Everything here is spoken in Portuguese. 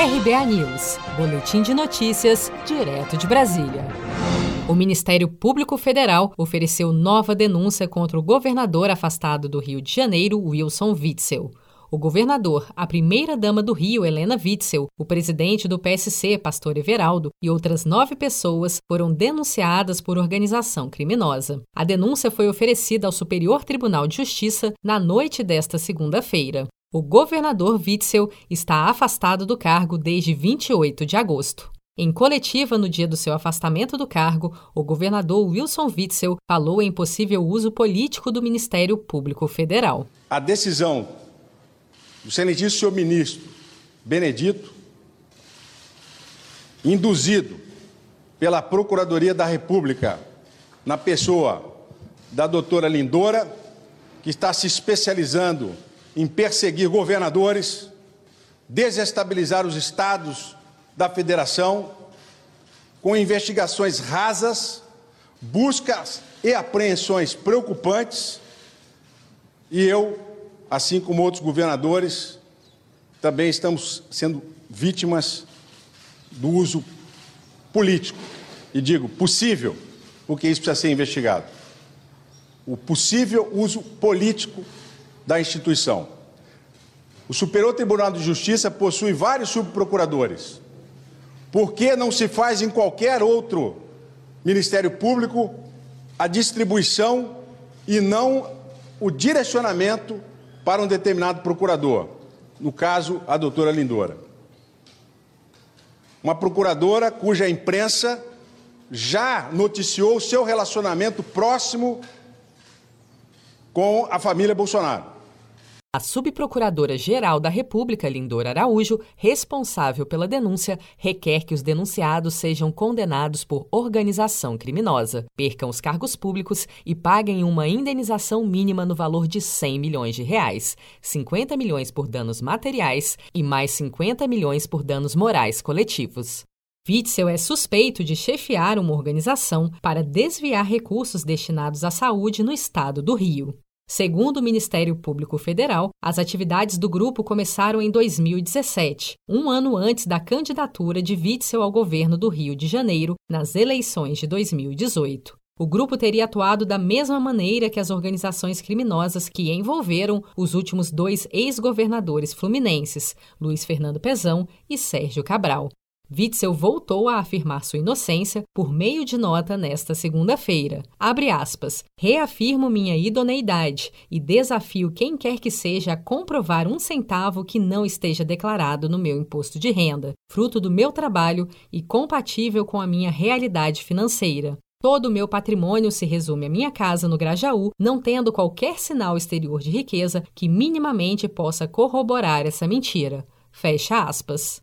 RBA News, Boletim de Notícias, direto de Brasília. O Ministério Público Federal ofereceu nova denúncia contra o governador afastado do Rio de Janeiro, Wilson Witzel. O governador, a primeira-dama do Rio, Helena Witzel, o presidente do PSC, Pastor Everaldo, e outras nove pessoas foram denunciadas por organização criminosa. A denúncia foi oferecida ao Superior Tribunal de Justiça na noite desta segunda-feira. O governador Witzel está afastado do cargo desde 28 de agosto. Em coletiva no dia do seu afastamento do cargo, o governador Wilson Witzel falou em possível uso político do Ministério Público Federal. A decisão do excelentíssimo ministro Benedito, induzido pela Procuradoria da República, na pessoa da doutora Lindora, que está se especializando em perseguir governadores, desestabilizar os estados da federação, com investigações rasas, buscas e apreensões preocupantes, e eu, assim como outros governadores, também estamos sendo vítimas do uso político. E digo possível, porque isso precisa ser investigado. O possível uso político da instituição. O Superior Tribunal de Justiça possui vários subprocuradores. Por que não se faz em qualquer outro Ministério Público a distribuição e não o direcionamento para um determinado procurador? No caso, a doutora Lindora. Uma procuradora cuja imprensa já noticiou seu relacionamento próximo com a família Bolsonaro. A subprocuradora-geral da República, Lindora Araújo, responsável pela denúncia, requer que os denunciados sejam condenados por organização criminosa, percam os cargos públicos e paguem uma indenização mínima no valor de 100 milhões de reais, 50 milhões por danos materiais e mais 50 milhões por danos morais coletivos. Witzel é suspeito de chefiar uma organização para desviar recursos destinados à saúde no estado do Rio. Segundo o Ministério Público Federal, as atividades do grupo começaram em 2017, um ano antes da candidatura de Witzel ao governo do Rio de Janeiro nas eleições de 2018. O grupo teria atuado da mesma maneira que as organizações criminosas que envolveram os últimos dois ex-governadores fluminenses, Luiz Fernando Pezão e Sérgio Cabral. Witzel voltou a afirmar sua inocência por meio de nota nesta segunda-feira. Abre aspas. Reafirmo minha idoneidade e desafio quem quer que seja a comprovar um centavo que não esteja declarado no meu imposto de renda, fruto do meu trabalho e compatível com a minha realidade financeira. Todo o meu patrimônio se resume à minha casa no Grajaú, não tendo qualquer sinal exterior de riqueza que minimamente possa corroborar essa mentira. Fecha aspas.